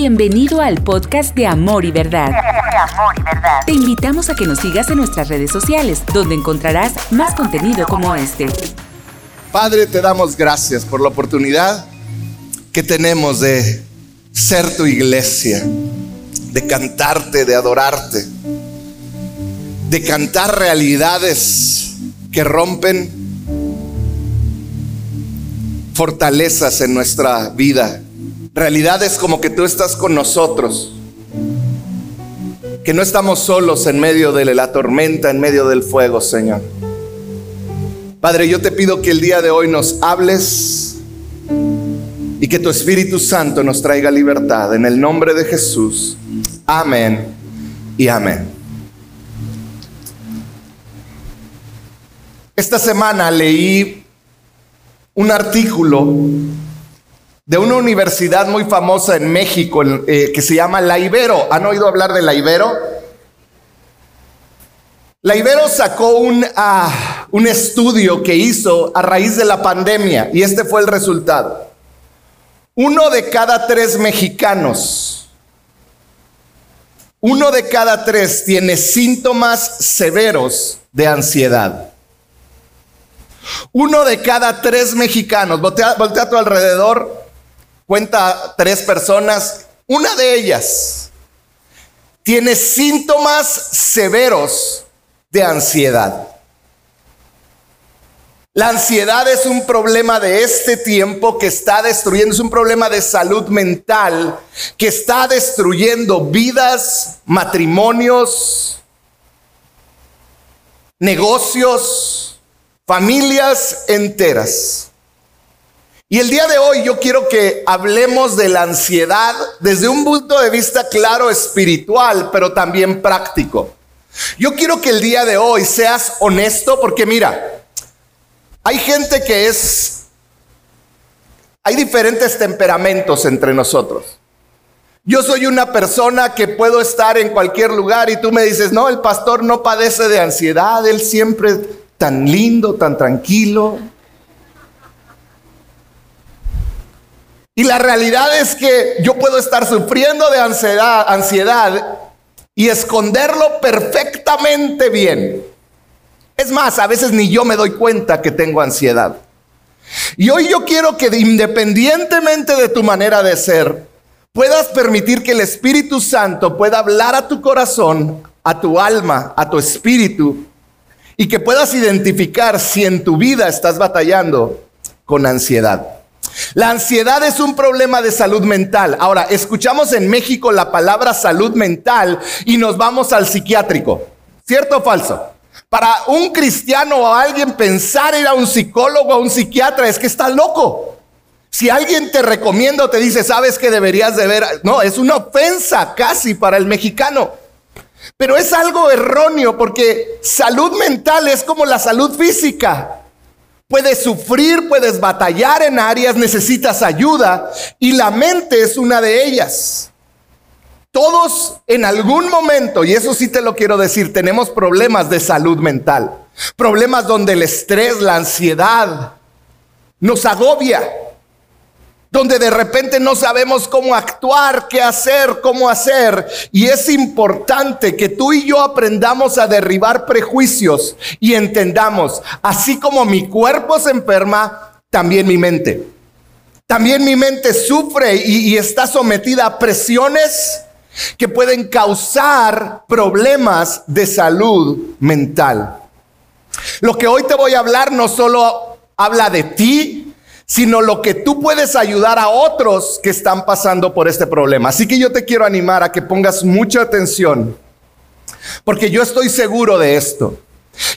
Bienvenido al podcast de Amor y Verdad. Te invitamos a que nos sigas en nuestras redes sociales, donde encontrarás más contenido como este. Padre, te damos gracias por la oportunidad que tenemos de ser tu iglesia, de cantarte, de adorarte, de cantar realidades que rompen fortalezas en nuestra vida. Realidades como que tú estás con nosotros, que no estamos solos en medio de la tormenta, en medio del fuego, Señor. Padre, yo te pido que el día de hoy nos hables y que tu Espíritu Santo nos traiga libertad. En el nombre de Jesús. Amén y amén. Esta semana leí un artículo de una universidad muy famosa en México eh, que se llama La Ibero. ¿Han oído hablar de La Ibero? La Ibero sacó un, ah, un estudio que hizo a raíz de la pandemia y este fue el resultado. Uno de cada tres mexicanos, uno de cada tres tiene síntomas severos de ansiedad. Uno de cada tres mexicanos, voltea, voltea a tu alrededor, cuenta tres personas, una de ellas tiene síntomas severos de ansiedad. La ansiedad es un problema de este tiempo que está destruyendo, es un problema de salud mental que está destruyendo vidas, matrimonios, negocios, familias enteras. Y el día de hoy yo quiero que hablemos de la ansiedad desde un punto de vista claro espiritual, pero también práctico. Yo quiero que el día de hoy seas honesto porque mira, hay gente que es, hay diferentes temperamentos entre nosotros. Yo soy una persona que puedo estar en cualquier lugar y tú me dices, no, el pastor no padece de ansiedad, él siempre tan lindo, tan tranquilo. Y la realidad es que yo puedo estar sufriendo de ansiedad, y esconderlo perfectamente bien. Es más, a veces ni yo me doy cuenta que tengo ansiedad. Y hoy yo quiero que independientemente de tu manera de ser, puedas permitir que el Espíritu Santo pueda hablar a tu corazón, a tu alma, a tu espíritu, y que puedas identificar si en tu vida estás batallando con ansiedad. La ansiedad es un problema de salud mental. Ahora, escuchamos en México la palabra salud mental y nos vamos al psiquiátrico. ¿Cierto o falso? Para un cristiano o alguien pensar ir a un psicólogo o un psiquiatra es que está loco. Si alguien te recomienda o te dice, sabes que deberías de ver, no, es una ofensa casi para el mexicano. Pero es algo erróneo porque salud mental es como la salud física. Puedes sufrir, puedes batallar en áreas, necesitas ayuda y la mente es una de ellas. Todos en algún momento, y eso sí te lo quiero decir, tenemos problemas de salud mental. Problemas donde el estrés, la ansiedad nos agobia donde de repente no sabemos cómo actuar, qué hacer, cómo hacer. Y es importante que tú y yo aprendamos a derribar prejuicios y entendamos, así como mi cuerpo se enferma, también mi mente. También mi mente sufre y, está sometida a presiones que pueden causar problemas de salud mental. Lo que hoy te voy a hablar no solo habla de ti, sino lo que tú puedes ayudar a otros que están pasando por este problema. Así que yo te quiero animar a que pongas mucha atención, porque yo estoy seguro de esto,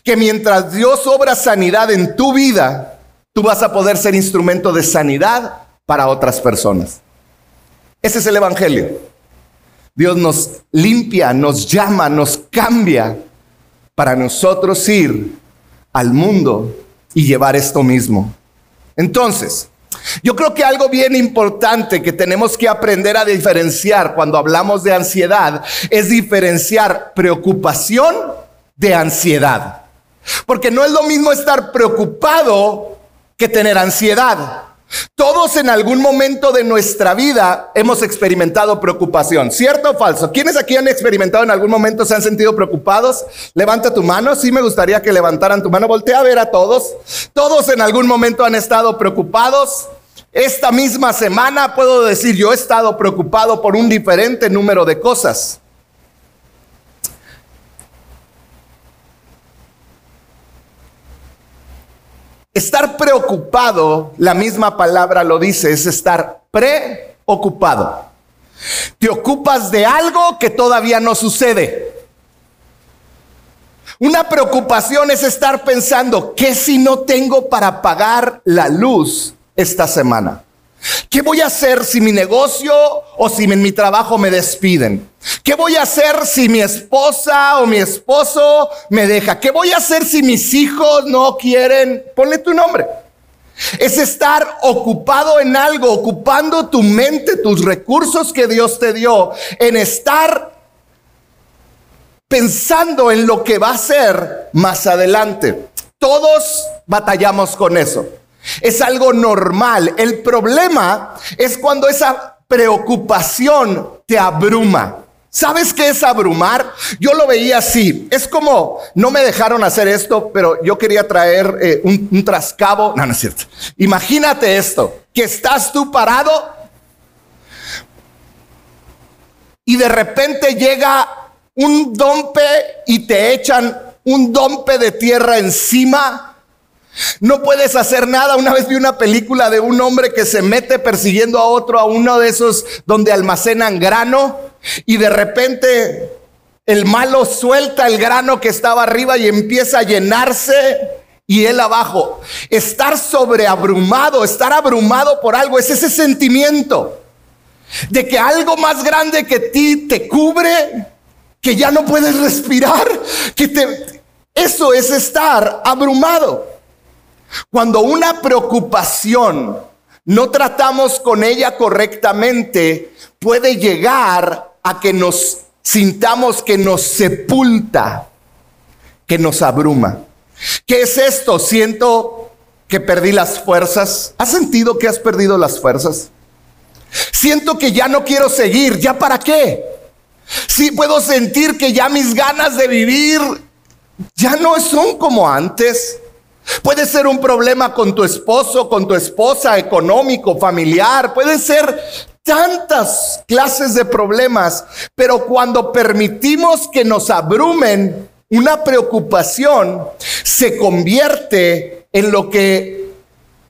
que mientras Dios obra sanidad en tu vida, tú vas a poder ser instrumento de sanidad para otras personas. Ese es el Evangelio. Dios nos limpia, nos llama, nos cambia para nosotros ir al mundo y llevar esto mismo. Entonces, yo creo que algo bien importante que tenemos que aprender a diferenciar cuando hablamos de ansiedad es diferenciar preocupación de ansiedad. Porque no es lo mismo estar preocupado que tener ansiedad. Todos en algún momento de nuestra vida hemos experimentado preocupación, ¿cierto o falso? ¿Quiénes aquí han experimentado en algún momento, se han sentido preocupados? Levanta tu mano, sí me gustaría que levantaran tu mano, voltea a ver a todos. Todos en algún momento han estado preocupados. Esta misma semana puedo decir, yo he estado preocupado por un diferente número de cosas. Estar preocupado, la misma palabra lo dice, es estar preocupado. Te ocupas de algo que todavía no sucede. Una preocupación es estar pensando, ¿qué si no tengo para pagar la luz esta semana? ¿Qué voy a hacer si mi negocio o si en mi trabajo me despiden? ¿Qué voy a hacer si mi esposa o mi esposo me deja? ¿Qué voy a hacer si mis hijos no quieren? Ponle tu nombre. Es estar ocupado en algo, ocupando tu mente, tus recursos que Dios te dio, en estar pensando en lo que va a ser más adelante. Todos batallamos con eso. Es algo normal. El problema es cuando esa preocupación te abruma. ¿Sabes qué es abrumar? Yo lo veía así. Es como, no me dejaron hacer esto, pero yo quería traer eh, un, un trascabo. No, no es cierto. Imagínate esto, que estás tú parado y de repente llega un dompe y te echan un dompe de tierra encima no puedes hacer nada. Una vez vi una película de un hombre que se mete persiguiendo a otro a uno de esos donde almacenan grano y de repente el malo suelta el grano que estaba arriba y empieza a llenarse y él abajo. Estar sobreabrumado, estar abrumado por algo, es ese sentimiento de que algo más grande que ti te cubre, que ya no puedes respirar, que te... Eso es estar abrumado. Cuando una preocupación no tratamos con ella correctamente, puede llegar a que nos sintamos que nos sepulta, que nos abruma. ¿Qué es esto? Siento que perdí las fuerzas. ¿Has sentido que has perdido las fuerzas? Siento que ya no quiero seguir. ¿Ya para qué? Sí puedo sentir que ya mis ganas de vivir ya no son como antes. Puede ser un problema con tu esposo, con tu esposa, económico, familiar. Puede ser tantas clases de problemas. Pero cuando permitimos que nos abrumen, una preocupación se convierte en lo que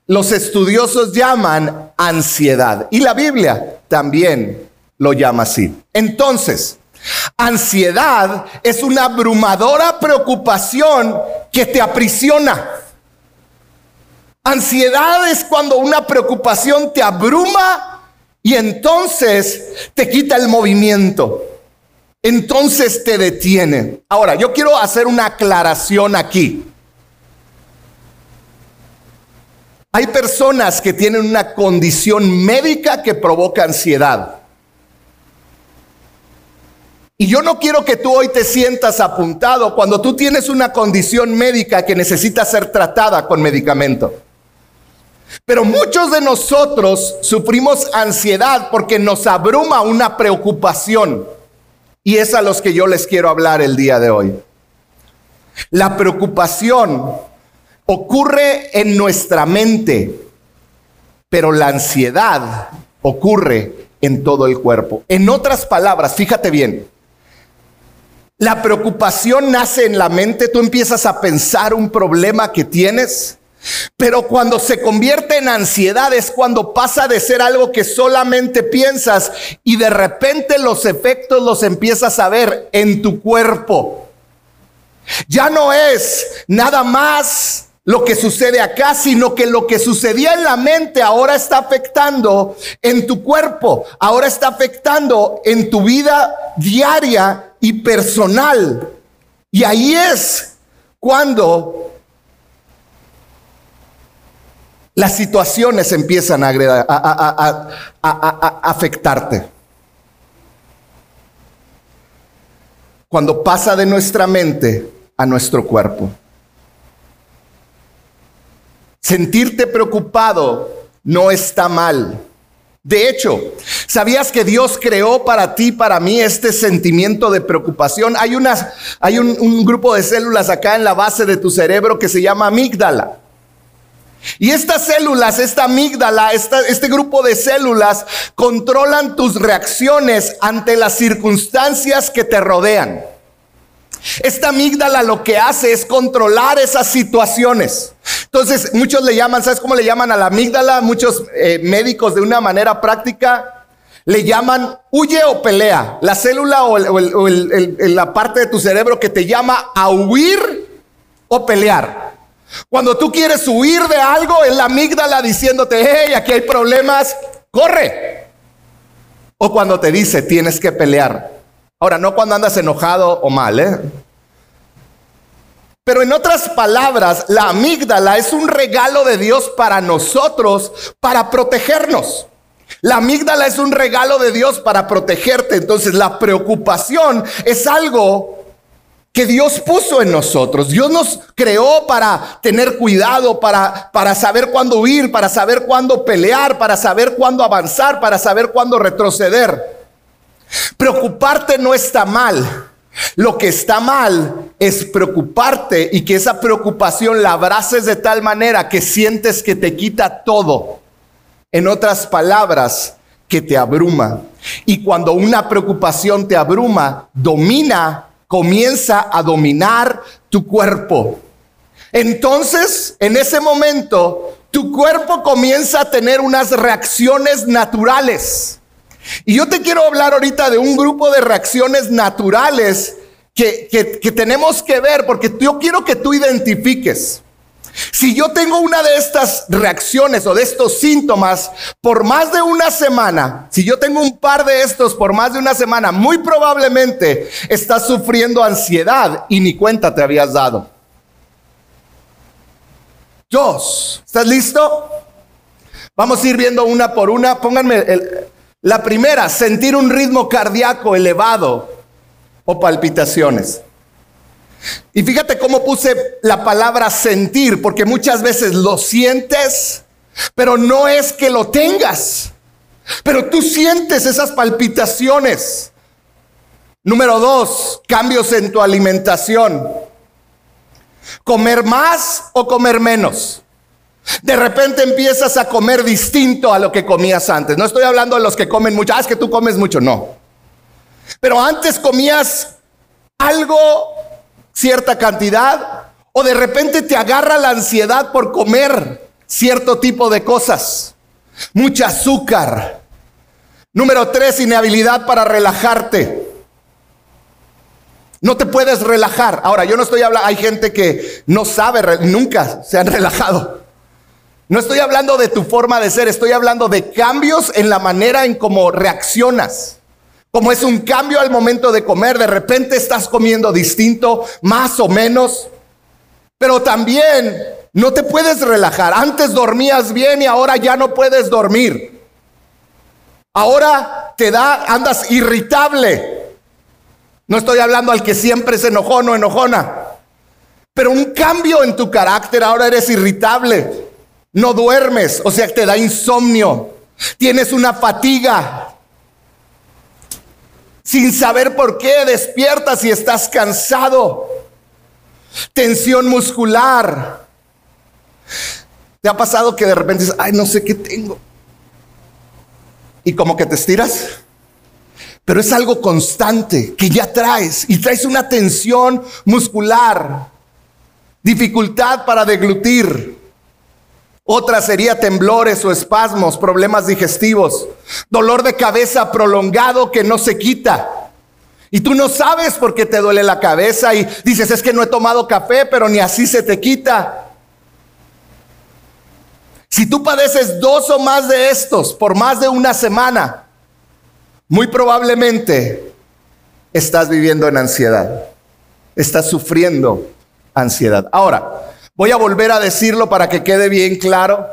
los estudiosos llaman ansiedad. Y la Biblia también lo llama así. Entonces, ansiedad es una abrumadora preocupación que te aprisiona. Ansiedad es cuando una preocupación te abruma y entonces te quita el movimiento. Entonces te detiene. Ahora, yo quiero hacer una aclaración aquí. Hay personas que tienen una condición médica que provoca ansiedad. Y yo no quiero que tú hoy te sientas apuntado cuando tú tienes una condición médica que necesita ser tratada con medicamento. Pero muchos de nosotros sufrimos ansiedad porque nos abruma una preocupación. Y es a los que yo les quiero hablar el día de hoy. La preocupación ocurre en nuestra mente, pero la ansiedad ocurre en todo el cuerpo. En otras palabras, fíjate bien, la preocupación nace en la mente, tú empiezas a pensar un problema que tienes pero cuando se convierte en ansiedad es cuando pasa de ser algo que solamente piensas y de repente los efectos los empiezas a ver en tu cuerpo. Ya no es nada más lo que sucede acá, sino que lo que sucedía en la mente ahora está afectando en tu cuerpo, ahora está afectando en tu vida diaria y personal. Y ahí es cuando las situaciones empiezan a, afectarte. Cuando pasa de nuestra mente a nuestro cuerpo. Sentirte preocupado no está mal. De hecho, ¿sabías que Dios creó para ti, para mí, este sentimiento de preocupación? Hay, unas, hay un, un grupo de células acá en la base de tu cerebro que se llama amígdala. Y estas células, esta amígdala, este grupo de células controlan tus reacciones ante las circunstancias que te rodean. Esta amígdala lo que hace es controlar esas situaciones. Entonces, muchos le llaman, ¿sabes cómo le llaman a la amígdala? Muchos eh, médicos de una manera práctica le llaman huye o pelea. La célula o, la parte de tu cerebro que te llama a huir o pelear. Cuando tú quieres huir de algo, es la amígdala diciéndote, hey, aquí hay problemas, corre. O cuando te dice, tienes que pelear. Ahora, no cuando andas enojado o mal, ¿eh? Pero en otras palabras, la amígdala es un regalo de Dios para nosotros, para protegernos. La amígdala es un regalo de Dios para protegerte. Entonces la preocupación es algo que Dios puso en nosotros. Dios nos creó para tener cuidado, para, para saber cuándo huir, para saber cuándo pelear, para saber cuándo avanzar, para saber cuándo retroceder. Preocuparte no está mal. Lo que está mal es preocuparte y que esa preocupación la abraces de tal manera que sientes que te quita todo. En otras palabras, que te abruma. Y cuando una preocupación te abruma, domina, comienza a dominar tu cuerpo. Entonces, en ese momento, tu cuerpo comienza a tener unas reacciones naturales. Y yo te quiero hablar ahorita de un grupo de reacciones naturales que, tenemos que ver, porque yo quiero que tú identifiques. Si yo tengo una de estas reacciones o de estos síntomas por más de una semana, si yo tengo un par de estos por más de una semana, muy probablemente estás sufriendo ansiedad y ni cuenta te habías dado. Dos, ¿estás listo? Vamos a ir viendo una por una. Pónganme la primera, sentir un ritmo cardíaco elevado o palpitaciones. Y fíjate cómo puse la palabra sentir, porque muchas veces lo sientes, pero no es que lo tengas. Pero tú sientes esas palpitaciones. Número dos, cambios en tu alimentación. Comer más o comer menos. De repente empiezas a comer distinto a lo que comías antes. No estoy hablando de los que comen mucho. Ah, es que tú comes mucho. No. Pero antes comías algo, cierta cantidad, o de repente te agarra la ansiedad por comer cierto tipo de cosas. Mucha azúcar. Número tres, inhabilidad para relajarte. No te puedes relajar. Ahora, yo no estoy hablando, hay gente que no sabe, nunca se han relajado. No estoy hablando de tu forma de ser, estoy hablando de cambios en la manera en cómo reaccionas. Como es un cambio al momento de comer, de repente estás comiendo distinto, más o menos. Pero también no te puedes relajar. Antes dormías bien y ahora ya no puedes dormir. Ahora te da, andas irritable. No estoy hablando al que siempre se enojó o enojona. Pero un cambio en tu carácter, ahora eres irritable. No duermes, o sea, te da insomnio. Tienes una fatiga. Sin saber por qué despiertas y estás cansado. Tensión muscular. ¿Te ha pasado que de repente dices, ay, no sé qué tengo? Y como que te estiras. Pero es algo constante que ya traes y traes una tensión muscular, dificultad para deglutir, otra sería temblores o espasmos, problemas digestivos, dolor de cabeza prolongado que no se quita. Y tú no sabes por qué te duele la cabeza y dices, es que no he tomado café, pero ni así se te quita. Si tú padeces dos o más de estos por más de una semana, muy probablemente estás viviendo en ansiedad. Estás sufriendo ansiedad. Ahora, Voy a volver a decirlo para que quede bien claro.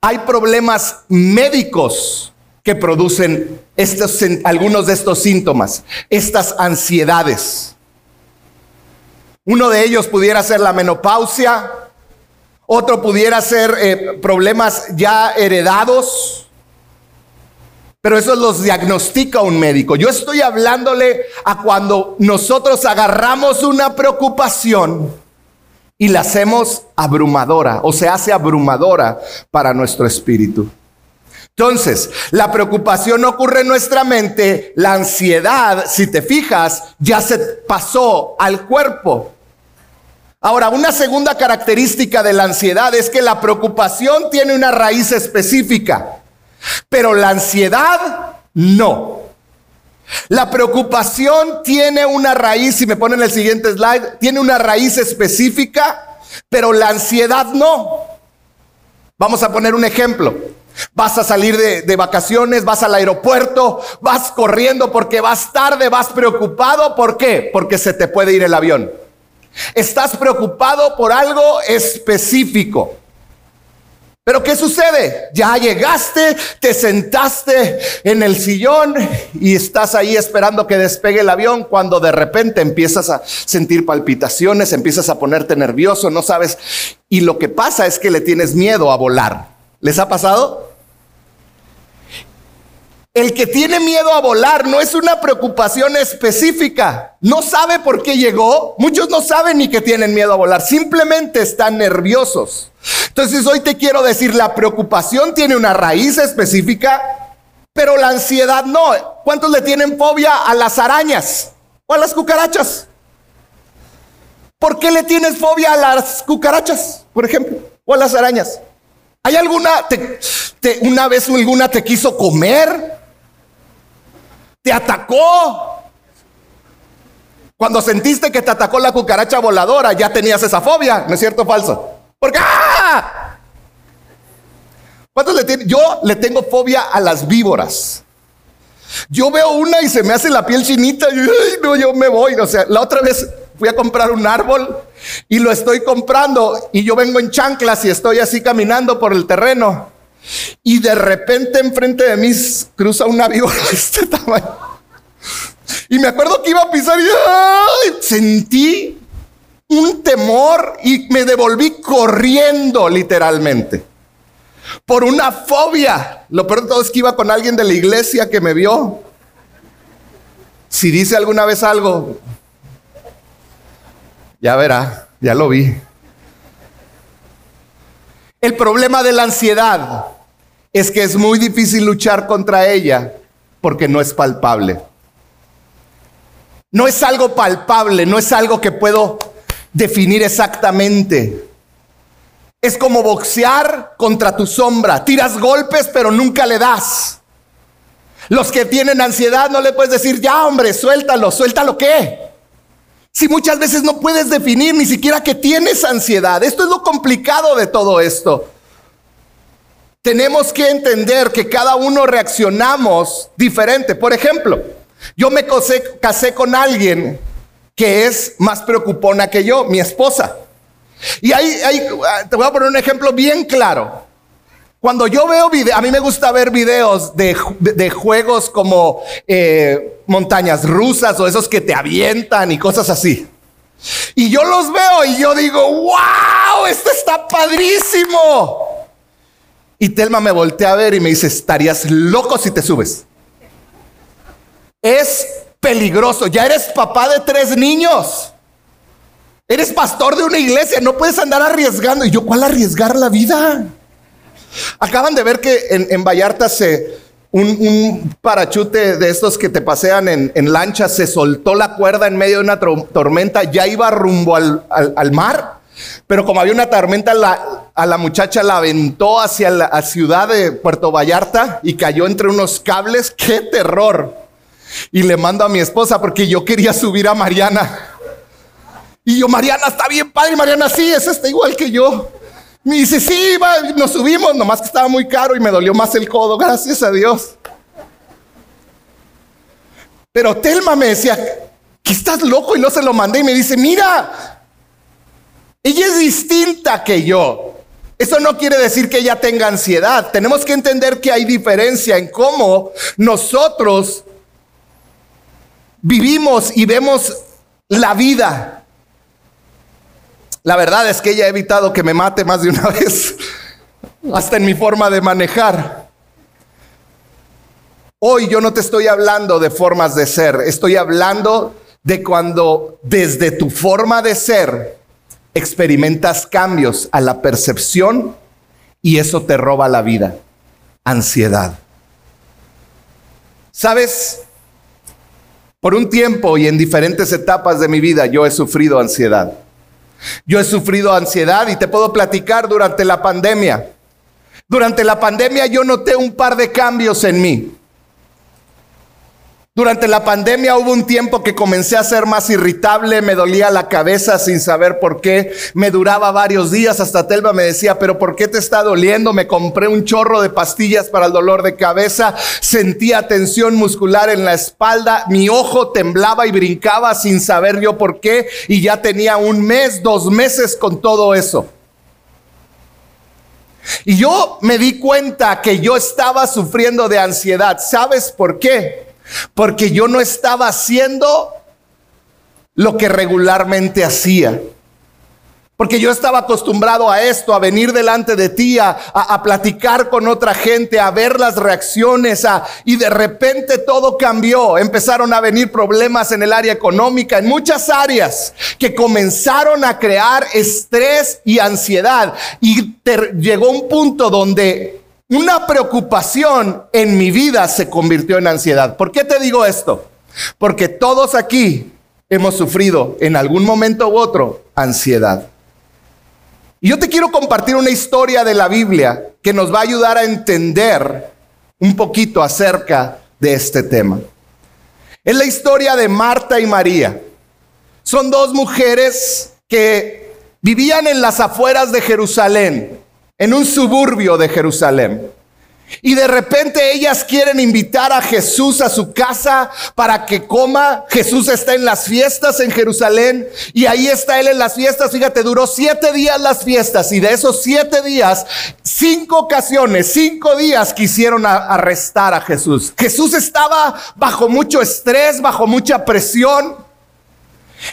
Hay problemas médicos que producen estos, algunos de estos síntomas, estas ansiedades. Uno de ellos pudiera ser la menopausia, Otro pudiera ser eh, problemas ya heredados. Pero eso los diagnostica un médico. Yo estoy hablándole a cuando nosotros agarramos una preocupación y la hacemos abrumadora o se hace abrumadora para nuestro espíritu. Entonces, la preocupación ocurre en nuestra mente, la ansiedad, si te fijas, ya se pasó al cuerpo. Ahora, una segunda característica de la ansiedad es que la preocupación tiene una raíz específica, pero la ansiedad no. La preocupación tiene una raíz, si me ponen el siguiente slide, tiene una raíz específica, pero la ansiedad no. Vamos a poner un ejemplo. Vas a salir de, vacaciones, vas al aeropuerto, vas corriendo porque vas tarde, vas preocupado. ¿Por qué? Porque se te puede ir el avión. Estás preocupado por algo específico. Pero ¿qué sucede? Ya llegaste, te sentaste en el sillón y estás ahí esperando que despegue el avión cuando de repente empiezas a sentir palpitaciones, empiezas a ponerte nervioso, no sabes. Y lo que pasa es que le tienes miedo a volar. ¿Les ha pasado? El que tiene miedo a volar no es una preocupación específica. No sabe por qué llegó. Muchos no saben ni que tienen miedo a volar. Simplemente están nerviosos. Entonces hoy te quiero decir, la preocupación tiene una raíz específica, pero la ansiedad no. ¿Cuántos le tienen fobia a las arañas o a las cucarachas? ¿Por qué le tienes fobia a las cucarachas, por ejemplo, o a las arañas? ¿Hay alguna, una vez alguna te quiso comer? te atacó. Cuando sentiste que te atacó la cucaracha voladora, ya tenías esa fobia, ¿no es cierto o falso? Porque ¡ah! ¿Cuántos le tienen? Yo le tengo fobia a las víboras. Yo veo una y se me hace la piel chinita y no, yo me voy. O sea, la otra vez fui a comprar un árbol y lo estoy comprando y yo vengo en chanclas y estoy así caminando por el terreno. Y de repente enfrente de mí cruza una víbora de este tamaño. Y me acuerdo que iba a pisar y sentí un temor y me devolví corriendo literalmente. Por una fobia. Lo peor de todo es que iba con alguien de la iglesia que me vio. Si dice alguna vez algo, ya verá, ya lo vi. El problema de la ansiedad es que es muy difícil luchar contra ella porque no es palpable. No es algo palpable, no es algo que puedo definir exactamente. Es como boxear contra tu sombra. Tiras golpes pero nunca le das. Los que tienen ansiedad no le puedes decir, ya hombre, suéltalo, suéltalo qué. Si muchas veces no puedes definir ni siquiera que tienes ansiedad. Esto es lo complicado de todo esto. Tenemos que entender que cada uno reaccionamos diferente. Por ejemplo, yo me casé, con alguien que es más preocupona que yo, mi esposa. Y ahí, te voy a poner un ejemplo bien claro. Cuando yo veo videos, a mí me gusta ver videos de, juegos como eh, montañas rusas o esos que te avientan y cosas así. Y yo los veo y yo digo, wow, esto está padrísimo. Y Telma me voltea a ver y me dice, estarías loco si te subes. Es peligroso. Ya eres papá de tres niños. Eres pastor de una iglesia. No puedes andar arriesgando. Y yo, ¿cuál arriesgar la vida? Acaban de ver que en, Vallarta se, un, parachute de estos que te pasean en, lancha se soltó la cuerda en medio de una tormenta, ya iba rumbo al, mar, pero como había una tormenta, a la muchacha la aventó hacia la ciudad de Puerto Vallarta y cayó entre unos cables. ¡Qué terror! Y le mando a mi esposa porque yo quería subir a Mariana. Y yo, Mariana, está bien padre, Mariana, sí, es está igual que yo. Me dice, sí, nos subimos, nomás que estaba muy caro y me dolió más el codo, gracias a Dios. Pero Telma me decía, que estás loco y no se lo mandé y me dice, mira, ella es distinta que yo. Eso no quiere decir que ella tenga ansiedad. Tenemos que entender que hay diferencia en cómo nosotros vivimos y vemos la vida. La verdad es que ella ha evitado que me mate más de una vez, hasta en mi forma de manejar. Hoy yo no te estoy hablando de formas de ser, estoy hablando de cuando desde tu forma de ser experimentas cambios a la percepción y eso te roba la vida. Ansiedad. ¿Sabes? Por un tiempo y en diferentes etapas de mi vida yo he sufrido ansiedad. Yo he sufrido ansiedad y te puedo platicar durante la pandemia. Durante la pandemia yo noté un par de cambios en mí. Durante la pandemia hubo un tiempo que comencé a ser más irritable, me dolía la cabeza sin saber por qué, me duraba varios días, hasta Telva me decía, pero ¿por qué te está doliendo? Me compré un chorro de pastillas para el dolor de cabeza, sentía tensión muscular en la espalda, mi ojo temblaba y brincaba sin saber yo por qué, y ya tenía un mes, dos meses con todo eso. Y yo me di cuenta que yo estaba sufriendo de ansiedad. ¿Sabes por qué? Porque yo no estaba haciendo lo que regularmente hacía. Porque yo estaba acostumbrado a esto, a venir delante de ti, a, platicar con otra gente, a ver las reacciones, y de repente todo cambió. Empezaron a venir problemas en el área económica, en muchas áreas, que comenzaron a crear estrés y ansiedad. Y llegó un punto donde una preocupación en mi vida se convirtió en ansiedad. ¿Por qué te digo esto? Porque todos aquí hemos sufrido en algún momento u otro ansiedad. Y yo te quiero compartir una historia de la Biblia que nos va a ayudar a entender un poquito acerca de este tema. Es la historia de Marta y María. Son dos mujeres que vivían en las afueras de Jerusalén en un suburbio de Jerusalén. Y de repente ellas quieren invitar a Jesús a su casa para que coma. Jesús está en las fiestas en Jerusalén y ahí está él en las fiestas. Fíjate, duró siete días las fiestas y de esos siete días, cinco ocasiones, cinco días quisieron arrestar a Jesús. Jesús estaba bajo mucho estrés, bajo mucha presión.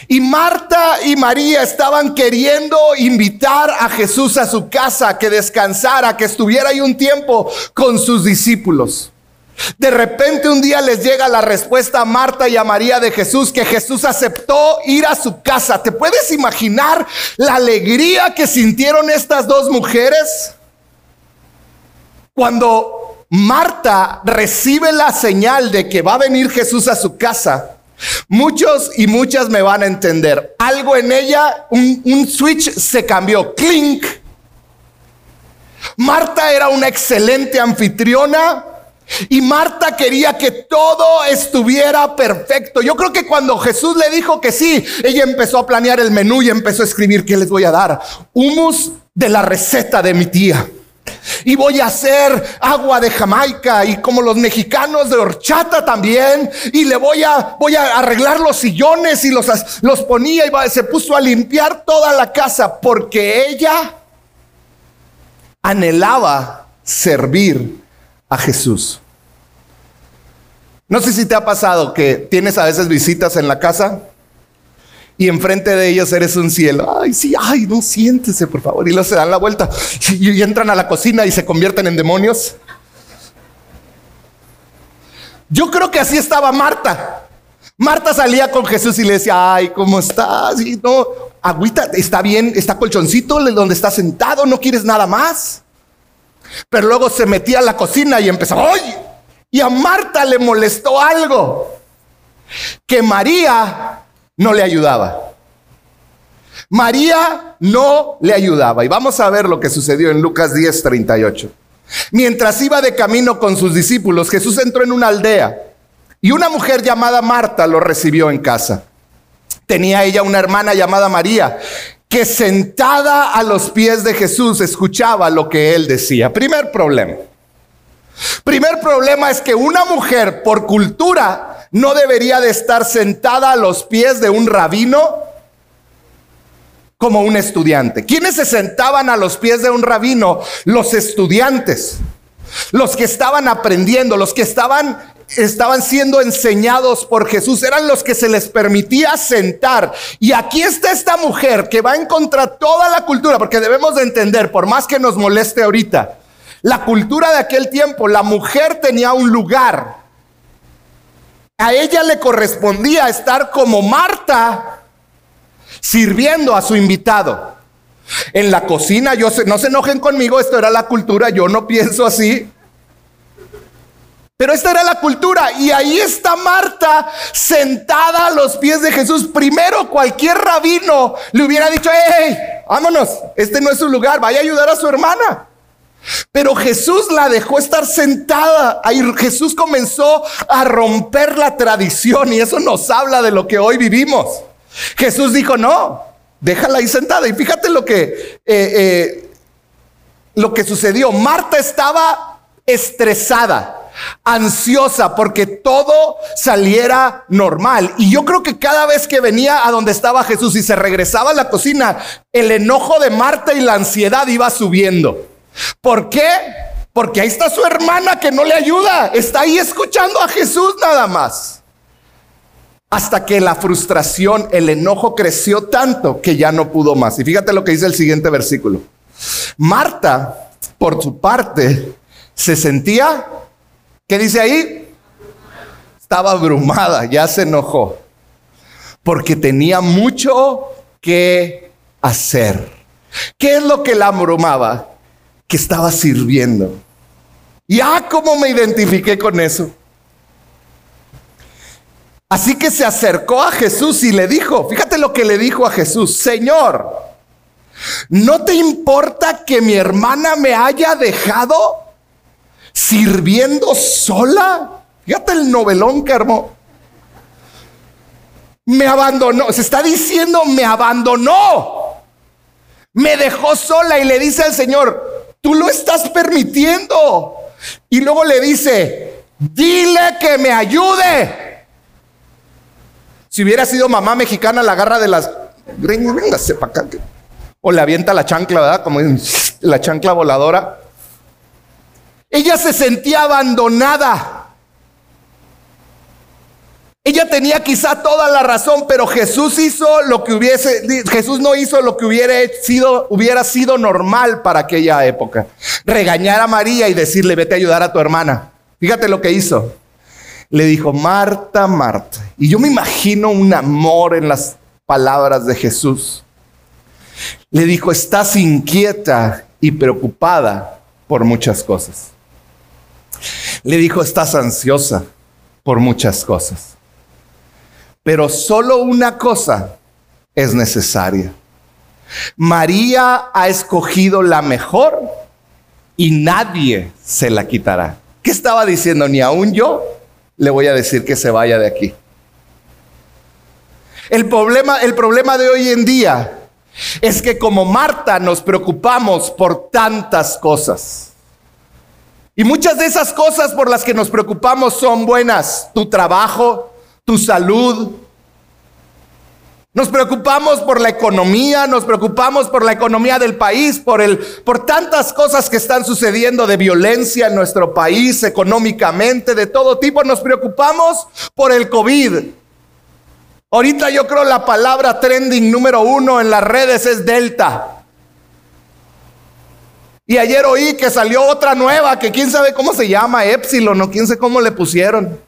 Y Marta y María estaban queriendo invitar a Jesús a su casa, que descansara, que estuviera ahí un tiempo con sus discípulos. De repente un día les llega la respuesta a Marta y a María de Jesús que Jesús aceptó ir a su casa. ¿Te puedes imaginar la alegría que sintieron estas dos mujeres? Cuando Marta recibe la señal de que va a venir Jesús a su casa, Muchos y muchas me van a entender. Algo en ella, un, switch se cambió. Clink. Marta era una excelente anfitriona. Y Marta quería que todo estuviera perfecto. Yo creo que cuando Jesús le dijo que sí, ella empezó a planear el menú y empezó a escribir qué les voy a dar. Humus de la receta de mi tía y voy a hacer agua de Jamaica y como los mexicanos de horchata también y le voy a voy a arreglar los sillones y los los ponía y se puso a limpiar toda la casa porque ella anhelaba servir a Jesús. No sé si te ha pasado que tienes a veces visitas en la casa y enfrente de ellos eres un cielo. Ay, sí, ay, no siéntese, por favor. Y luego se dan la vuelta y, entran a la cocina y se convierten en demonios. Yo creo que así estaba Marta. Marta salía con Jesús y le decía, ay, ¿cómo estás? Y no, agüita, está bien, está colchoncito donde está sentado, no quieres nada más. Pero luego se metía a la cocina y empezaba, ¡ay! Y a Marta le molestó algo. Que María no le ayudaba. María no le ayudaba. Y vamos a ver lo que sucedió en Lucas 10, 38. Mientras iba de camino con sus discípulos, Jesús entró en una aldea y una mujer llamada Marta lo recibió en casa. Tenía ella una hermana llamada María que sentada a los pies de Jesús escuchaba lo que él decía. Primer problema. Primer problema es que una mujer por cultura no debería de estar sentada a los pies de un rabino como un estudiante. ¿Quiénes se sentaban a los pies de un rabino? Los estudiantes. los que estaban aprendiendo, los que estaban estaban siendo enseñados por Jesús, eran los que se les permitía sentar. Y aquí está esta mujer que va en contra toda la cultura, porque debemos de entender, por más que nos moleste ahorita, la cultura de aquel tiempo, la mujer tenía un lugar. A ella le correspondía estar como Marta sirviendo a su invitado. En la cocina, yo no se enojen conmigo, esto era la cultura, yo no pienso así. Pero esta era la cultura y ahí está Marta sentada a los pies de Jesús. Primero cualquier rabino le hubiera dicho, hey, vámonos, este no es su lugar, vaya a ayudar a su hermana. Pero Jesús la dejó estar sentada. Jesús comenzó a romper la tradición y eso nos habla de lo que hoy vivimos. Jesús dijo, no, déjala ahí sentada. Y fíjate lo que, eh, eh, lo que sucedió. Marta estaba estresada ansiosa porque todo saliera normal. Y yo creo que cada vez que venía a donde estaba Jesús y se regresaba a la cocina, el enojo de Marta y la ansiedad iba subiendo. ¿Por qué? Porque ahí está su hermana que no le ayuda. Está ahí escuchando a Jesús nada más. Hasta que la frustración, el enojo creció tanto que ya no pudo más. Y fíjate lo que dice el siguiente versículo. Marta, por su parte, se sentía ¿Qué dice ahí? Estaba abrumada, ya se enojó, porque tenía mucho que hacer. ¿Qué es lo que la abrumaba? Que estaba sirviendo. Y ah, cómo me identifiqué con eso. Así que se acercó a Jesús y le dijo, fíjate lo que le dijo a Jesús, Señor, ¿no te importa que mi hermana me haya dejado? sirviendo sola. Fíjate el novelón que armó. Me abandonó. Se está diciendo, me abandonó. Me dejó sola y le dice al Señor, tú lo estás permitiendo. Y luego le dice, dile que me ayude. Si hubiera sido mamá mexicana, la agarra de las... O le avienta la chancla, ¿verdad? Como la chancla voladora. Ella se sentía abandonada. Ella tenía quizá toda la razón, pero Jesús hizo lo que hubiese, Jesús no hizo lo que hubiera sido, hubiera sido normal para aquella época. Regañar a María y decirle, vete a ayudar a tu hermana. Fíjate lo que hizo. Le dijo, Marta, Marta. Y yo me imagino un amor en las palabras de Jesús. Le dijo, estás inquieta y preocupada por muchas cosas. Le dijo, estás ansiosa por muchas cosas. Pero solo una cosa es necesaria. María ha escogido la mejor y nadie se la quitará. ¿Qué estaba diciendo? Ni aún yo le voy a decir que se vaya de aquí. El problema, el problema de hoy en día es que como Marta nos preocupamos por tantas cosas. Y muchas de esas cosas por las que nos preocupamos son buenas. Tu trabajo, tu salud. Nos preocupamos por la economía, nos preocupamos por la economía del país, por, el, por tantas cosas que están sucediendo de violencia en nuestro país, económicamente, de todo tipo. Nos preocupamos por el COVID. Ahorita yo creo la palabra trending número uno en las redes es Delta. Y ayer oí que salió otra nueva, que quién sabe cómo se llama, Epsilon, o quién sabe cómo le pusieron.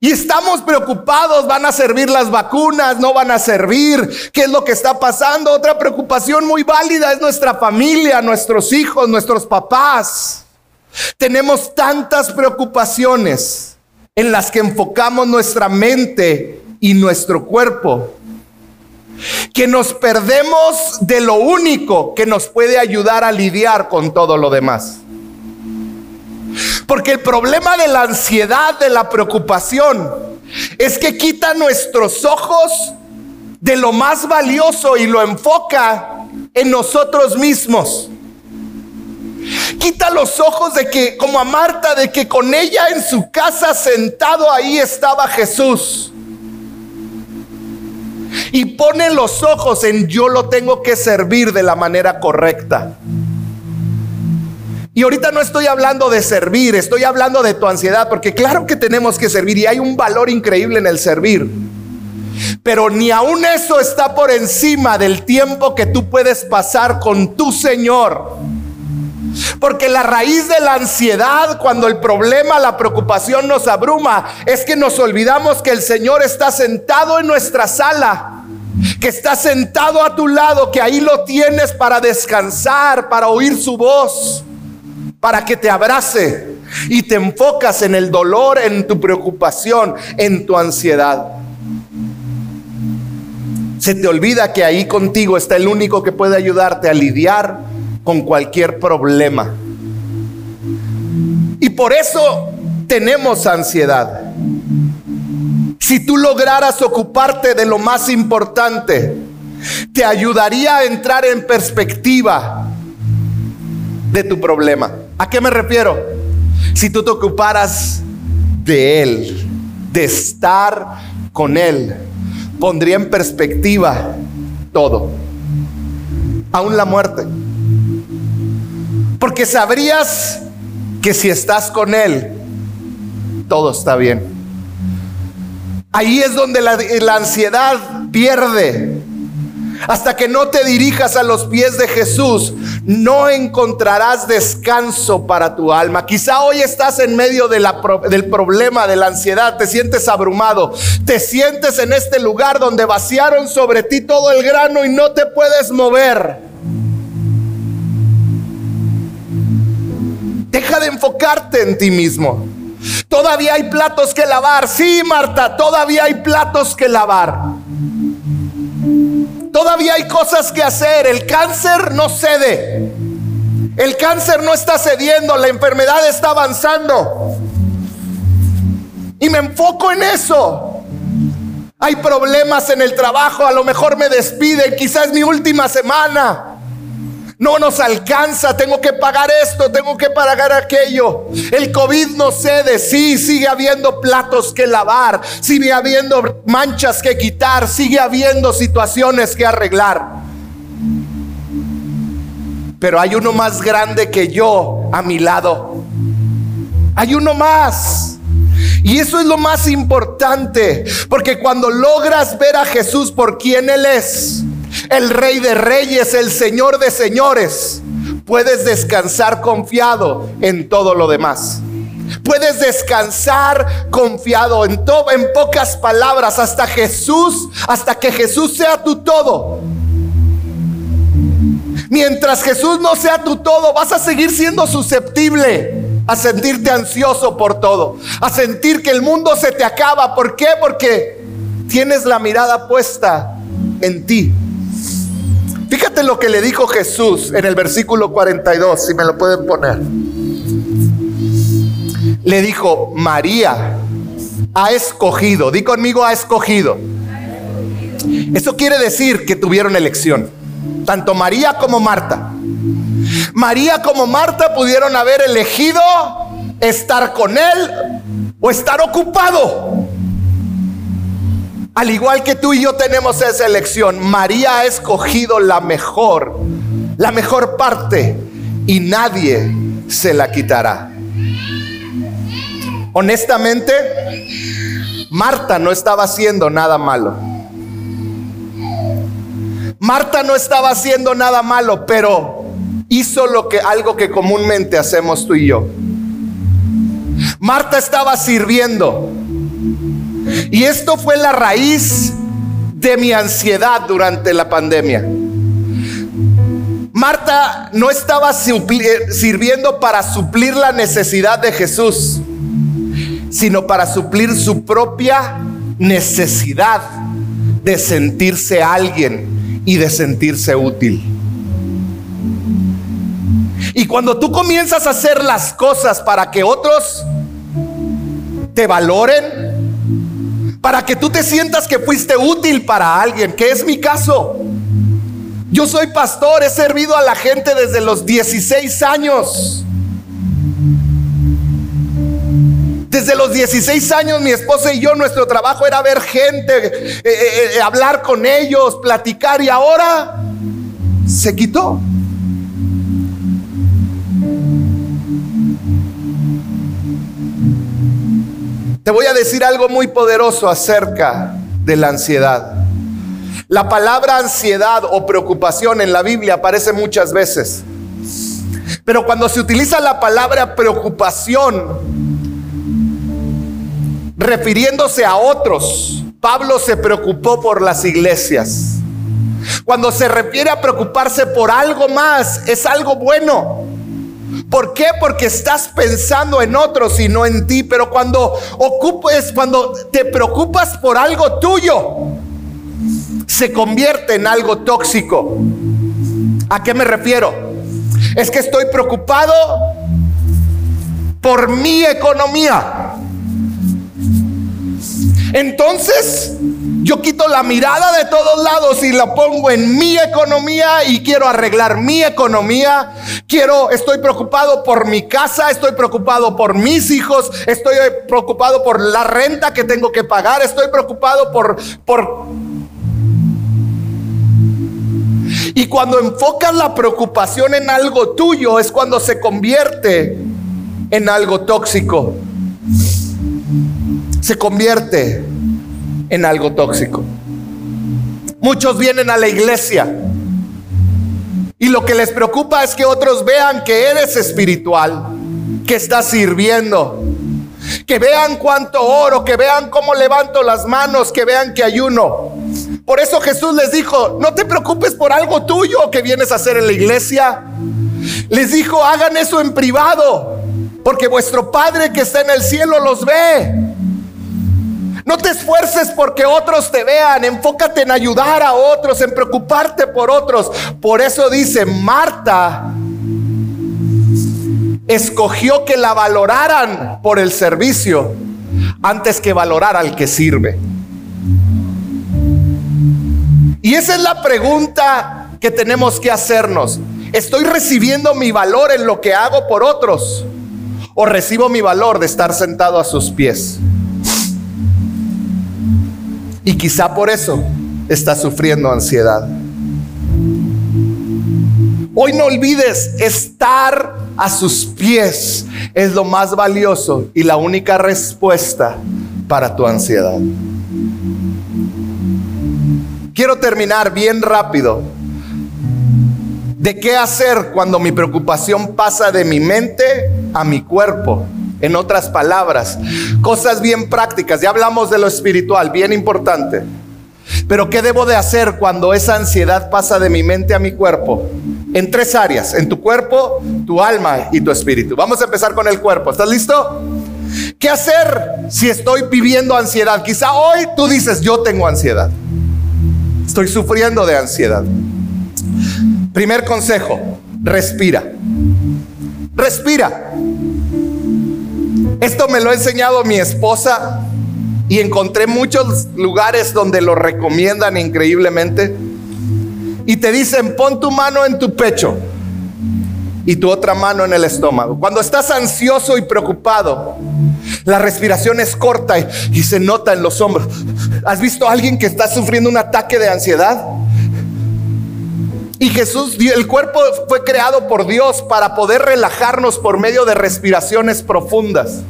Y estamos preocupados, van a servir las vacunas, no van a servir, qué es lo que está pasando. Otra preocupación muy válida es nuestra familia, nuestros hijos, nuestros papás. Tenemos tantas preocupaciones en las que enfocamos nuestra mente y nuestro cuerpo que nos perdemos de lo único que nos puede ayudar a lidiar con todo lo demás. Porque el problema de la ansiedad, de la preocupación, es que quita nuestros ojos de lo más valioso y lo enfoca en nosotros mismos. Quita los ojos de que, como a Marta, de que con ella en su casa sentado ahí estaba Jesús y pone los ojos en yo lo tengo que servir de la manera correcta. Y ahorita no estoy hablando de servir, estoy hablando de tu ansiedad, porque claro que tenemos que servir y hay un valor increíble en el servir. Pero ni aún eso está por encima del tiempo que tú puedes pasar con tu Señor. Porque la raíz de la ansiedad, cuando el problema, la preocupación nos abruma, es que nos olvidamos que el Señor está sentado en nuestra sala, que está sentado a tu lado, que ahí lo tienes para descansar, para oír su voz para que te abrace y te enfocas en el dolor, en tu preocupación, en tu ansiedad. Se te olvida que ahí contigo está el único que puede ayudarte a lidiar con cualquier problema. Y por eso tenemos ansiedad. Si tú lograras ocuparte de lo más importante, te ayudaría a entrar en perspectiva de tu problema. ¿A qué me refiero? Si tú te ocuparas de Él, de estar con Él, pondría en perspectiva todo, aún la muerte. Porque sabrías que si estás con Él, todo está bien. Ahí es donde la, la ansiedad pierde hasta que no te dirijas a los pies de Jesús, no encontrarás descanso para tu alma. Quizá hoy estás en medio del problema, de la ansiedad, te sientes abrumado, te sientes en este lugar donde vaciaron sobre ti todo el grano y no te puedes mover. Deja de enfocarte en ti mismo. Todavía hay platos que lavar. Sí, Marta, todavía hay platos que lavar. Todavía hay cosas que hacer. El cáncer no cede. El cáncer no está cediendo. La enfermedad está avanzando. Y me enfoco en eso. Hay problemas en el trabajo. A lo mejor me despiden. Quizás mi última semana. No nos alcanza, tengo que pagar esto, tengo que pagar aquello. El COVID no cede, sí, sigue habiendo platos que lavar, sigue habiendo manchas que quitar, sigue habiendo situaciones que arreglar. Pero hay uno más grande que yo a mi lado. Hay uno más. Y eso es lo más importante, porque cuando logras ver a Jesús por quien Él es, el rey de reyes, el señor de señores, puedes descansar confiado en todo lo demás. Puedes descansar confiado en todo, en pocas palabras, hasta Jesús, hasta que Jesús sea tu todo. Mientras Jesús no sea tu todo, vas a seguir siendo susceptible a sentirte ansioso por todo, a sentir que el mundo se te acaba. ¿Por qué? Porque tienes la mirada puesta en ti. Fíjate lo que le dijo Jesús en el versículo 42, si me lo pueden poner. Le dijo, María ha escogido, di conmigo ha escogido. Eso quiere decir que tuvieron elección, tanto María como Marta. María como Marta pudieron haber elegido estar con él o estar ocupado. Al igual que tú y yo tenemos esa elección, María ha escogido la mejor, la mejor parte y nadie se la quitará. Honestamente, Marta no estaba haciendo nada malo. Marta no estaba haciendo nada malo, pero hizo lo que algo que comúnmente hacemos tú y yo. Marta estaba sirviendo. Y esto fue la raíz de mi ansiedad durante la pandemia. Marta no estaba eh, sirviendo para suplir la necesidad de Jesús, sino para suplir su propia necesidad de sentirse alguien y de sentirse útil. Y cuando tú comienzas a hacer las cosas para que otros te valoren, para que tú te sientas que fuiste útil para alguien, que es mi caso. Yo soy pastor, he servido a la gente desde los 16 años. Desde los 16 años mi esposa y yo, nuestro trabajo era ver gente, eh, eh, eh, hablar con ellos, platicar y ahora se quitó. Te voy a decir algo muy poderoso acerca de la ansiedad. La palabra ansiedad o preocupación en la Biblia aparece muchas veces. Pero cuando se utiliza la palabra preocupación, refiriéndose a otros, Pablo se preocupó por las iglesias. Cuando se refiere a preocuparse por algo más, es algo bueno. ¿Por qué? Porque estás pensando en otros y no en ti. Pero cuando ocupes, cuando te preocupas por algo tuyo, se convierte en algo tóxico. ¿A qué me refiero? Es que estoy preocupado por mi economía. Entonces, yo quito la mirada de todos lados y la pongo en mi economía y quiero arreglar mi economía. Quiero, estoy preocupado por mi casa, estoy preocupado por mis hijos, estoy preocupado por la renta que tengo que pagar, estoy preocupado por por Y cuando enfocas la preocupación en algo tuyo es cuando se convierte en algo tóxico se convierte en algo tóxico. Muchos vienen a la iglesia y lo que les preocupa es que otros vean que eres espiritual, que estás sirviendo, que vean cuánto oro, que vean cómo levanto las manos, que vean que ayuno. Por eso Jesús les dijo, no te preocupes por algo tuyo que vienes a hacer en la iglesia. Les dijo, hagan eso en privado, porque vuestro Padre que está en el cielo los ve. No te esfuerces porque otros te vean, enfócate en ayudar a otros, en preocuparte por otros. Por eso dice, Marta escogió que la valoraran por el servicio antes que valorar al que sirve. Y esa es la pregunta que tenemos que hacernos. ¿Estoy recibiendo mi valor en lo que hago por otros? ¿O recibo mi valor de estar sentado a sus pies? Y quizá por eso está sufriendo ansiedad. Hoy no olvides, estar a sus pies es lo más valioso y la única respuesta para tu ansiedad. Quiero terminar bien rápido. ¿De qué hacer cuando mi preocupación pasa de mi mente a mi cuerpo? En otras palabras, cosas bien prácticas. Ya hablamos de lo espiritual, bien importante. Pero ¿qué debo de hacer cuando esa ansiedad pasa de mi mente a mi cuerpo? En tres áreas, en tu cuerpo, tu alma y tu espíritu. Vamos a empezar con el cuerpo. ¿Estás listo? ¿Qué hacer si estoy viviendo ansiedad? Quizá hoy tú dices, yo tengo ansiedad. Estoy sufriendo de ansiedad. Primer consejo, respira. Respira. Esto me lo ha enseñado mi esposa y encontré muchos lugares donde lo recomiendan increíblemente. Y te dicen, pon tu mano en tu pecho y tu otra mano en el estómago. Cuando estás ansioso y preocupado, la respiración es corta y, y, se nota en los hombros. ¿Has visto a alguien que está sufriendo un ataque de ansiedad? Y Jesús, el cuerpo fue creado por Dios para poder relajarnos por medio de respiraciones profundas.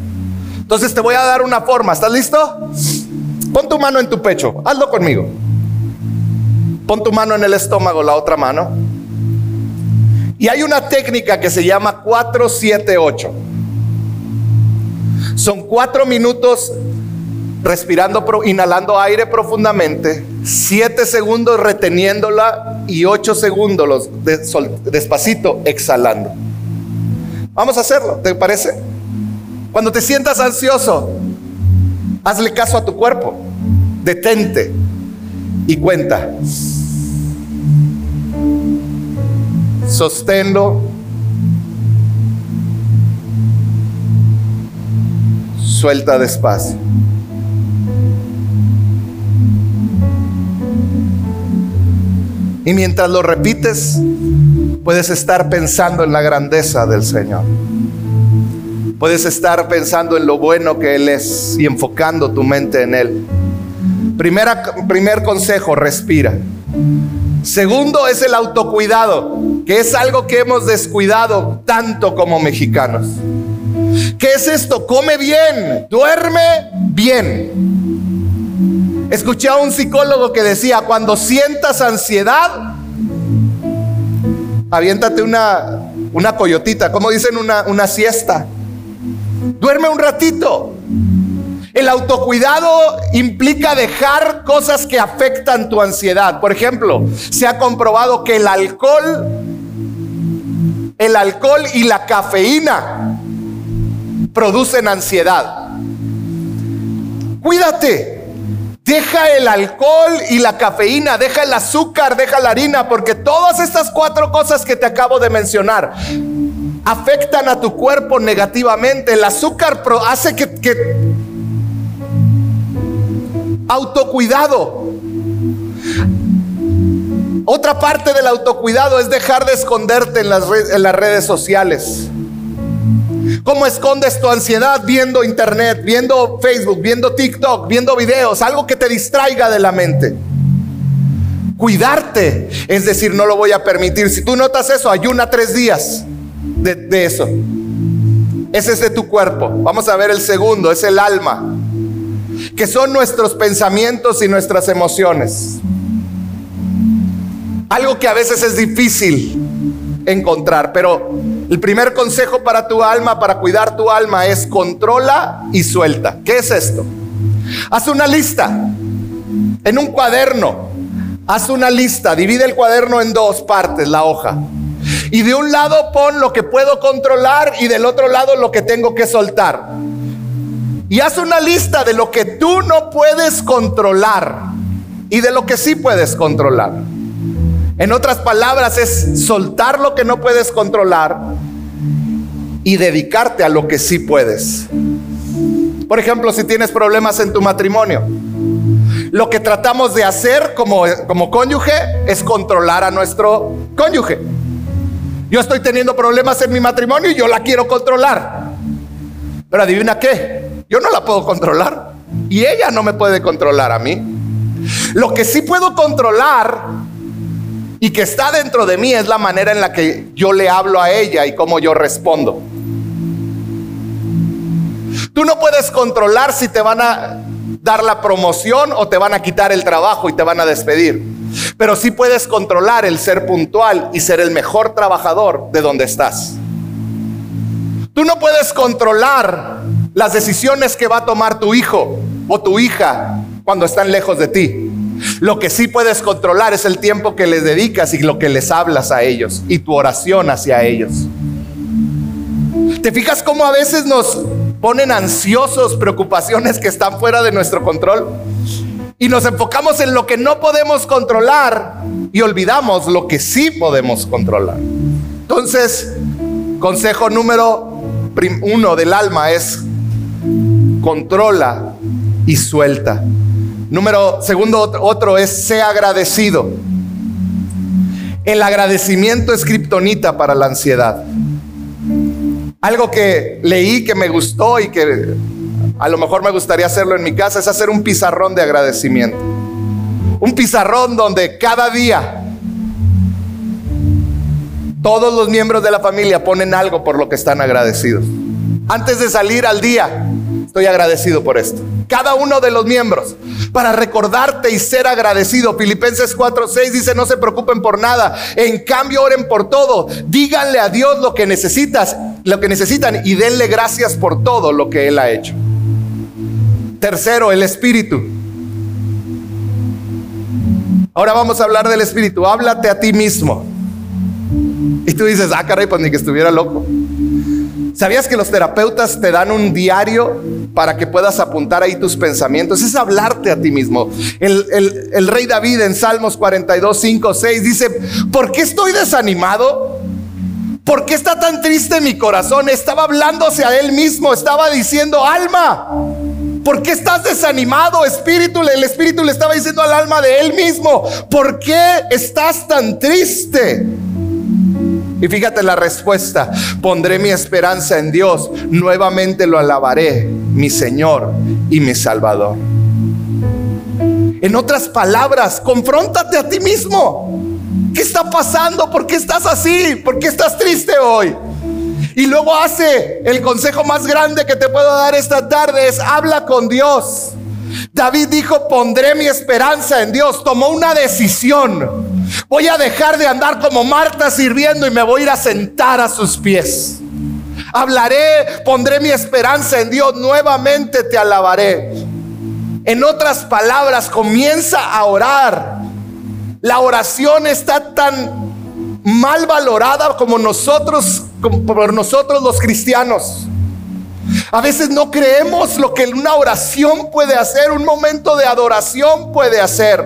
Entonces te voy a dar una forma. ¿Estás listo? Pon tu mano en tu pecho. Hazlo conmigo. Pon tu mano en el estómago, la otra mano. Y hay una técnica que se llama 478. Son cuatro minutos respirando, inhalando aire profundamente, siete segundos reteniéndola y ocho segundos despacito exhalando. Vamos a hacerlo, ¿te parece? Cuando te sientas ansioso, hazle caso a tu cuerpo, detente y cuenta. Sosténlo. Suelta despacio. Y mientras lo repites, puedes estar pensando en la grandeza del Señor. Puedes estar pensando en lo bueno que Él es y enfocando tu mente en Él. Primera, primer consejo, respira. Segundo es el autocuidado, que es algo que hemos descuidado tanto como mexicanos. ¿Qué es esto? Come bien, duerme bien. Escuché a un psicólogo que decía, cuando sientas ansiedad, aviéntate una, una coyotita, como dicen, una, una siesta. Duerme un ratito. El autocuidado implica dejar cosas que afectan tu ansiedad. Por ejemplo, se ha comprobado que el alcohol, el alcohol y la cafeína producen ansiedad. Cuídate. Deja el alcohol y la cafeína, deja el azúcar, deja la harina, porque todas estas cuatro cosas que te acabo de mencionar afectan a tu cuerpo negativamente. El azúcar hace que, autocuidado. Otra parte del autocuidado es dejar de esconderte en las redes sociales. ¿Cómo escondes tu ansiedad viendo internet, viendo Facebook, viendo TikTok, viendo videos, algo que te distraiga de la mente? Cuidarte, es decir, no lo voy a permitir. Si tú notas eso, ayuna tres días de, de eso. Ese es de tu cuerpo. Vamos a ver el segundo, es el alma que son nuestros pensamientos y nuestras emociones. Algo que a veces es difícil encontrar, pero el primer consejo para tu alma, para cuidar tu alma, es controla y suelta. ¿Qué es esto? Haz una lista en un cuaderno. Haz una lista, divide el cuaderno en dos partes, la hoja. Y de un lado pon lo que puedo controlar y del otro lado lo que tengo que soltar. Y haz una lista de lo que tú no puedes controlar y de lo que sí puedes controlar. En otras palabras, es soltar lo que no puedes controlar y dedicarte a lo que sí puedes. Por ejemplo, si tienes problemas en tu matrimonio, lo que tratamos de hacer como, como cónyuge es controlar a nuestro cónyuge. Yo estoy teniendo problemas en mi matrimonio y yo la quiero controlar. Pero adivina qué, yo no la puedo controlar y ella no me puede controlar a mí. Lo que sí puedo controlar y que está dentro de mí es la manera en la que yo le hablo a ella y cómo yo respondo. Tú no puedes controlar si te van a dar la promoción o te van a quitar el trabajo y te van a despedir. Pero sí puedes controlar el ser puntual y ser el mejor trabajador de donde estás. Tú no puedes controlar las decisiones que va a tomar tu hijo o tu hija cuando están lejos de ti. Lo que sí puedes controlar es el tiempo que les dedicas y lo que les hablas a ellos y tu oración hacia ellos. ¿Te fijas cómo a veces nos ponen ansiosos preocupaciones que están fuera de nuestro control? Y nos enfocamos en lo que no podemos controlar y olvidamos lo que sí podemos controlar. Entonces, consejo número uno del alma es controla y suelta. Número segundo, otro es sé agradecido. El agradecimiento es kriptonita para la ansiedad. Algo que leí que me gustó y que a lo mejor me gustaría hacerlo en mi casa es hacer un pizarrón de agradecimiento. Un pizarrón donde cada día todos los miembros de la familia ponen algo por lo que están agradecidos. Antes de salir al día, estoy agradecido por esto. Cada uno de los miembros, para recordarte y ser agradecido. Filipenses 4:6 dice, no se preocupen por nada, en cambio oren por todo. Díganle a Dios lo que necesitas, lo que necesitan y denle gracias por todo lo que él ha hecho. Tercero, el espíritu. Ahora vamos a hablar del espíritu. Háblate a ti mismo. Y tú dices, ah, caray, pues ni que estuviera loco. ¿Sabías que los terapeutas te dan un diario para que puedas apuntar ahí tus pensamientos? Es hablarte a ti mismo. El, rey David en Salmos 42, 5, 6 dice, ¿por qué estoy desanimado? ¿Por qué está tan triste mi corazón? Estaba hablándose a él mismo, estaba diciendo, alma, ¿por qué estás desanimado, espíritu? El espíritu le estaba diciendo al alma de él mismo, ¿por qué estás tan triste? Y fíjate la respuesta, pondré mi esperanza en Dios, nuevamente lo alabaré, mi Señor y mi Salvador. En otras palabras, confróntate a ti mismo. ¿Qué está pasando? ¿Por qué estás así? ¿Por qué estás triste hoy? Y luego hace el consejo más grande que te puedo dar esta tarde es habla con Dios. David dijo, pondré mi esperanza en Dios. Tomó una decisión. Voy a dejar de andar como Marta sirviendo y me voy a ir a sentar a sus pies. Hablaré, pondré mi esperanza en Dios. Nuevamente te alabaré. En otras palabras, comienza a orar. La oración está tan mal valorada como nosotros, como por nosotros los cristianos. A veces no creemos lo que una oración puede hacer, un momento de adoración puede hacer.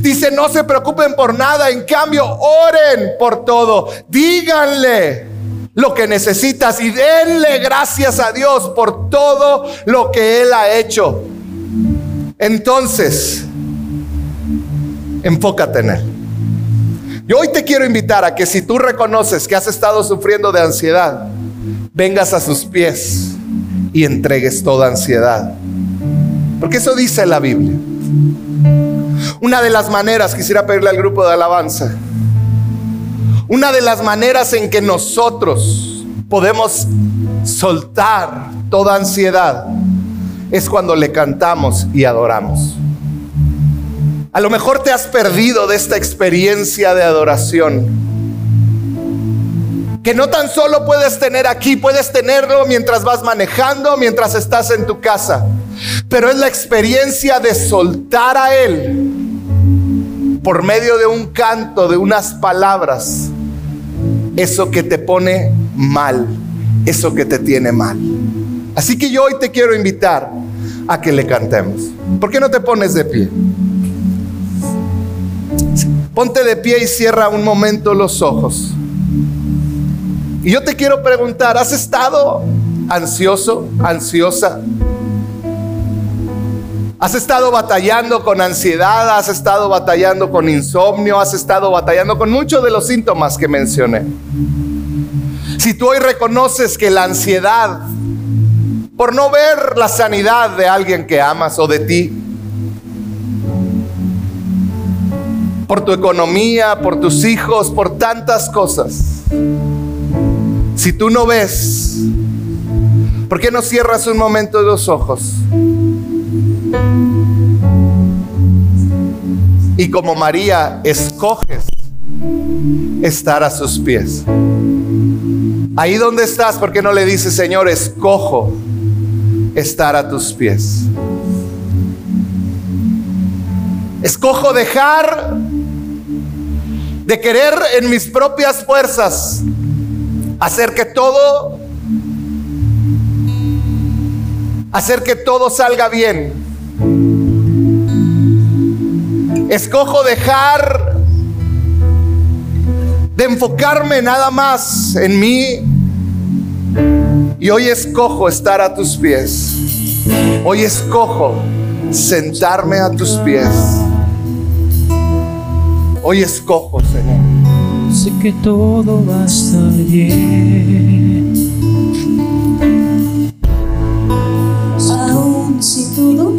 Dice, no se preocupen por nada, en cambio, oren por todo. Díganle lo que necesitas y denle gracias a Dios por todo lo que Él ha hecho. Entonces, enfócate en Él. Yo hoy te quiero invitar a que si tú reconoces que has estado sufriendo de ansiedad, vengas a sus pies y entregues toda ansiedad. Porque eso dice la Biblia. Una de las maneras, quisiera pedirle al grupo de alabanza, una de las maneras en que nosotros podemos soltar toda ansiedad es cuando le cantamos y adoramos. A lo mejor te has perdido de esta experiencia de adoración que no tan solo puedes tener aquí, puedes tenerlo mientras vas manejando, mientras estás en tu casa, pero es la experiencia de soltar a Él por medio de un canto, de unas palabras, eso que te pone mal, eso que te tiene mal. Así que yo hoy te quiero invitar a que le cantemos. ¿Por qué no te pones de pie? Ponte de pie y cierra un momento los ojos. Y yo te quiero preguntar, ¿has estado ansioso, ansiosa? ¿Has estado batallando con ansiedad? ¿Has estado batallando con insomnio? ¿Has estado batallando con muchos de los síntomas que mencioné? Si tú hoy reconoces que la ansiedad, por no ver la sanidad de alguien que amas o de ti, por tu economía, por tus hijos, por tantas cosas, si tú no ves, ¿por qué no cierras un momento los ojos? Y como María, escoges estar a sus pies. Ahí donde estás, ¿por qué no le dices, Señor, escojo estar a tus pies? Escojo dejar de querer en mis propias fuerzas hacer que todo, hacer que todo salga bien. Escojo dejar de enfocarme nada más en mí y hoy escojo estar a tus pies. Hoy escojo sentarme a tus pies. Hoy escojo, sé que todo va a estar bien. Aún si todo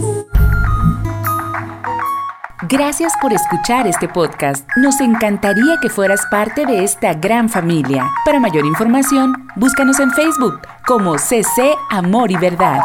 Gracias por escuchar este podcast. Nos encantaría que fueras parte de esta gran familia. Para mayor información, búscanos en Facebook como CC Amor y Verdad.